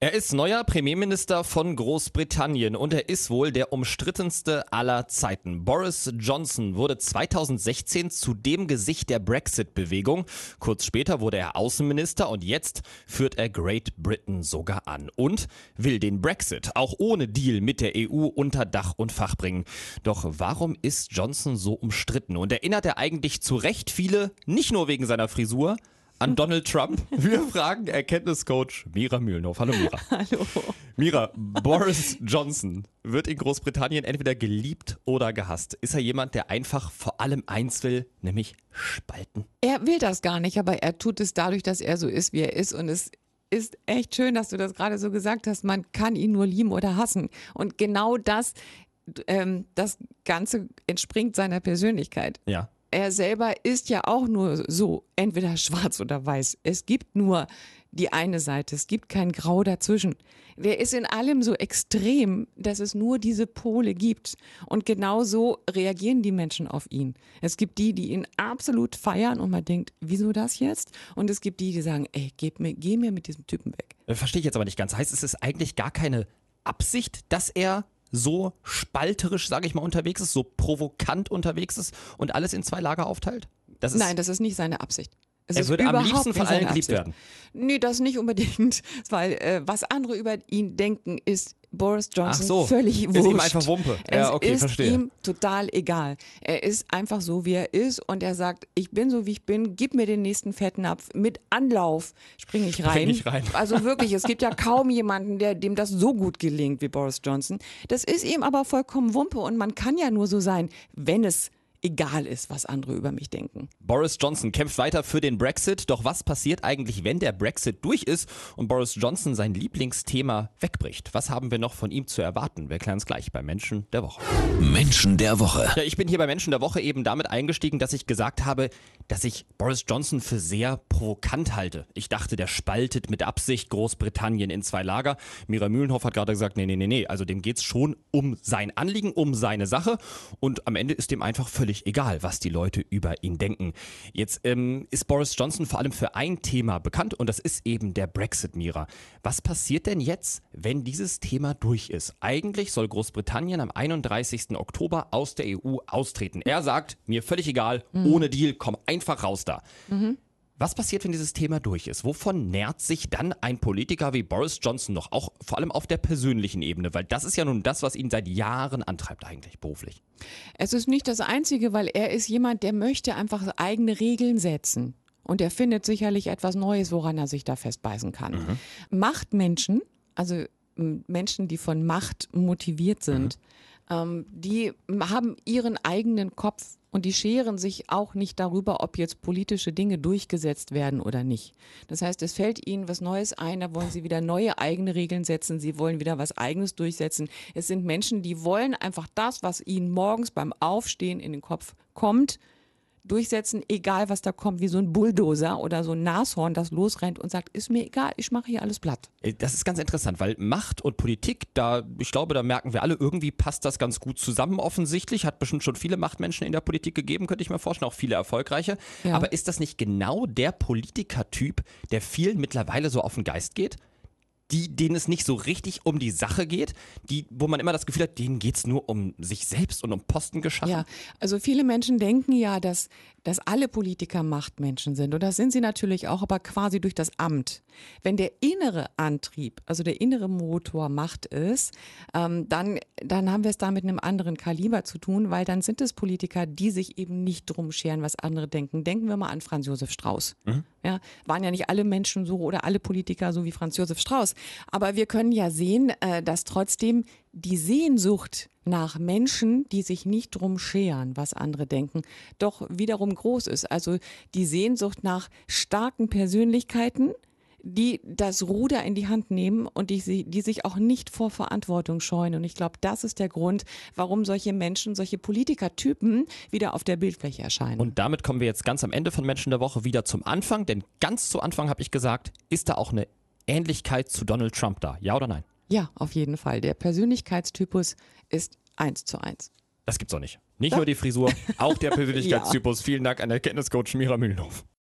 Er ist neuer Premierminister von Großbritannien und er ist wohl der umstrittenste aller Zeiten. Boris Johnson wurde 2016 zu dem Gesicht der Brexit-Bewegung. Kurz später wurde er Außenminister und jetzt führt er Great Britain sogar an und will den Brexit auch ohne Deal mit der EU unter Dach und Fach bringen. Doch warum ist Johnson so umstritten und erinnert er eigentlich zu Recht viele, nicht nur wegen seiner Frisur, an Donald Trump. Wir fragen Erkenntniscoach Mira Mühlenhoff. Hallo Mira. Hallo. Mira, Boris Johnson wird in Großbritannien entweder geliebt oder gehasst. Ist er jemand, der einfach vor allem eins will, nämlich spalten? Er will das gar nicht, aber er tut es dadurch, dass er so ist, wie er ist. Und es ist echt schön, dass du das gerade so gesagt hast. Man kann ihn nur lieben oder hassen. Und genau das, ähm, das Ganze entspringt seiner Persönlichkeit. Ja er selber ist ja auch nur so, entweder schwarz oder weiß. Es gibt nur die eine Seite, es gibt kein Grau dazwischen. Der ist in allem so extrem, dass es nur diese Pole gibt. Und genau so reagieren die Menschen auf ihn. Es gibt die, die ihn absolut feiern und man denkt, wieso das jetzt? Und es gibt die, die sagen, ey, geh mir, geh mir mit diesem Typen weg. Äh, verstehe ich jetzt aber nicht ganz. Heißt es ist eigentlich gar keine Absicht, dass er so spalterisch, sage ich mal, unterwegs ist, so provokant unterwegs ist und alles in zwei Lager aufteilt? Das Nein, das ist nicht seine Absicht. Es er würde am liebsten von allen geliebt werden. Nee, das nicht unbedingt, weil äh, was andere über ihn denken, ist Boris Johnson so. völlig wurscht. Ist ihm einfach Wumpe. Ja, okay, ist verstehe. ihm total egal. Er ist einfach so, wie er ist und er sagt, ich bin so, wie ich bin, gib mir den nächsten Fettnapf. Mit Anlauf springe ich rein. Spring ich rein. Also wirklich, es gibt ja kaum jemanden, der, dem das so gut gelingt wie Boris Johnson. Das ist ihm aber vollkommen Wumpe und man kann ja nur so sein, wenn es egal ist, was andere über mich denken. Boris Johnson kämpft weiter für den Brexit. Doch was passiert eigentlich, wenn der Brexit durch ist und Boris Johnson sein Lieblingsthema wegbricht? Was haben wir noch von ihm zu erwarten? Wir klären es gleich bei Menschen der Woche. Menschen der Woche. Ja, ich bin hier bei Menschen der Woche eben damit eingestiegen, dass ich gesagt habe, dass ich Boris Johnson für sehr provokant halte. Ich dachte, der spaltet mit Absicht Großbritannien in zwei Lager. Mira Mühlenhoff hat gerade gesagt, nee, nee, nee, nee. Also dem geht es schon um sein Anliegen, um seine Sache. Und am Ende ist dem einfach völlig völlig egal, was die Leute über ihn denken. Jetzt ähm, ist Boris Johnson vor allem für ein Thema bekannt und das ist eben der Brexit, Mira. Was passiert denn jetzt, wenn dieses Thema durch ist? Eigentlich soll Großbritannien am 31. Oktober aus der EU austreten. Er sagt, mir völlig egal, mhm. ohne Deal, komm einfach raus da. Mhm. Was passiert, wenn dieses Thema durch ist? Wovon nährt sich dann ein Politiker wie Boris Johnson noch, auch vor allem auf der persönlichen Ebene? Weil das ist ja nun das, was ihn seit Jahren antreibt eigentlich beruflich. Es ist nicht das Einzige, weil er ist jemand, der möchte einfach eigene Regeln setzen. Und er findet sicherlich etwas Neues, woran er sich da festbeißen kann. Mhm. Machtmenschen, also Menschen, die von Macht motiviert sind, mhm. Ähm, die haben ihren eigenen Kopf und die scheren sich auch nicht darüber, ob jetzt politische Dinge durchgesetzt werden oder nicht. Das heißt, es fällt ihnen was Neues ein, da wollen sie wieder neue eigene Regeln setzen, sie wollen wieder was eigenes durchsetzen. Es sind Menschen, die wollen einfach das, was ihnen morgens beim Aufstehen in den Kopf kommt, durchsetzen, egal was da kommt, wie so ein Bulldozer oder so ein Nashorn, das losrennt und sagt, ist mir egal, ich mache hier alles platt. Das ist ganz interessant, weil Macht und Politik, da, ich glaube, da merken wir alle, irgendwie passt das ganz gut zusammen offensichtlich. Hat bestimmt schon viele Machtmenschen in der Politik gegeben, könnte ich mir vorstellen, auch viele erfolgreiche. Ja. Aber ist das nicht genau der Politikertyp, der vielen mittlerweile so auf den Geist geht? Die, denen es nicht so richtig um die Sache geht, die, wo man immer das Gefühl hat, denen geht es nur um sich selbst und um Posten geschaffen. Ja, also viele Menschen denken ja, dass, dass alle Politiker Machtmenschen sind. Und das sind sie natürlich auch, aber quasi durch das Amt. Wenn der innere Antrieb, also der innere Motor Macht ist, ähm, dann, dann haben wir es da mit einem anderen Kaliber zu tun, weil dann sind es Politiker, die sich eben nicht drum scheren, was andere denken. Denken wir mal an Franz Josef Strauß. Mhm. Ja, waren ja nicht alle Menschen so oder alle Politiker so wie Franz Josef Strauß. Aber wir können ja sehen, äh, dass trotzdem die Sehnsucht nach Menschen, die sich nicht drum scheren, was andere denken, doch wiederum groß ist. Also die Sehnsucht nach starken Persönlichkeiten, die das Ruder in die Hand nehmen und die, die sich auch nicht vor Verantwortung scheuen. Und ich glaube, das ist der Grund, warum solche Menschen, solche Politikertypen wieder auf der Bildfläche erscheinen. Und damit kommen wir jetzt ganz am Ende von Menschen der Woche wieder zum Anfang, denn ganz zu Anfang habe ich gesagt, ist da auch eine Ähnlichkeit zu Donald Trump da? Ja oder nein? Ja, auf jeden Fall. Der Persönlichkeitstypus ist eins zu eins. Das gibt's doch nicht. Nicht Doch. nur die Frisur, auch der Persönlichkeitstypus. Vielen Dank an der Kenntniscoach Mira Mühlenhof.